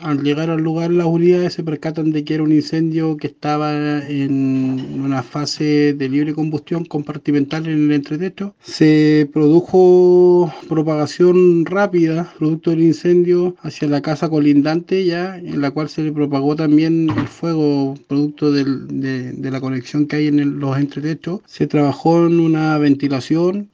Al llegar al lugar, las unidades se percatan de que era un incendio que estaba en una fase de libre combustión compartimental en el entretecho. Se produjo propagación rápida, producto del incendio, hacia la casa colindante ya, en la cual se le propagó también el fuego, producto del, de, de, la conexión que hay en el, los entretechos. Se trabajó en una ventilación